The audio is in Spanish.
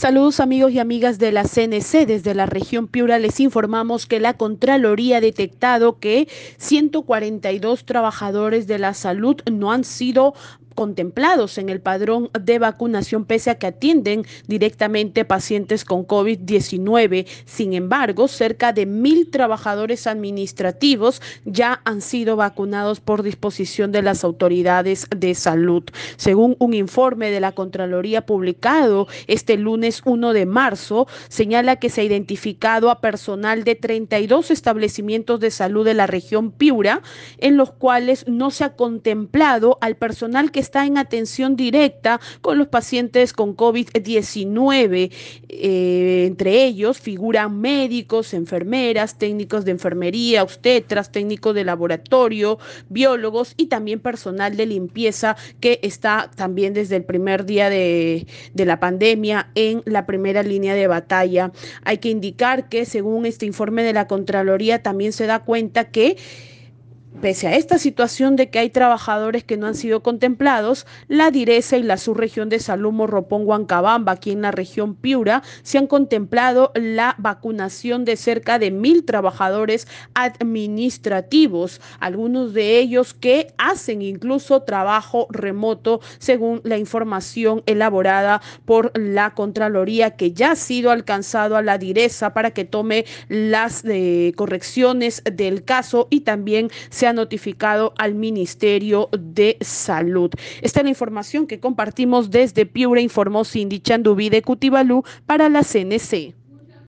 Saludos amigos y amigas de la CNC. Desde la región Piura les informamos que la Contraloría ha detectado que 142 trabajadores de la salud no han sido contemplados en el padrón de vacunación pese a que atienden directamente pacientes con COVID-19. Sin embargo, cerca de mil trabajadores administrativos ya han sido vacunados por disposición de las autoridades de salud. Según un informe de la Contraloría publicado este lunes 1 de marzo, señala que se ha identificado a personal de 32 establecimientos de salud de la región Piura, en los cuales no se ha contemplado al personal que está en atención directa con los pacientes con COVID-19. Eh, entre ellos figuran médicos, enfermeras, técnicos de enfermería, obstetras, técnicos de laboratorio, biólogos y también personal de limpieza que está también desde el primer día de, de la pandemia en la primera línea de batalla. Hay que indicar que según este informe de la Contraloría también se da cuenta que Pese a esta situación de que hay trabajadores que no han sido contemplados, la Direza y la subregión de salud Morropón Huancabamba, aquí en la región Piura, se han contemplado la vacunación de cerca de mil trabajadores administrativos, algunos de ellos que hacen incluso trabajo remoto, según la información elaborada por la Contraloría, que ya ha sido alcanzado a la Direza para que tome las eh, correcciones del caso y también se notificado al Ministerio de Salud. Esta es la información que compartimos desde Piura, informó Cindy Chandubí de Cutibalú para la CNC.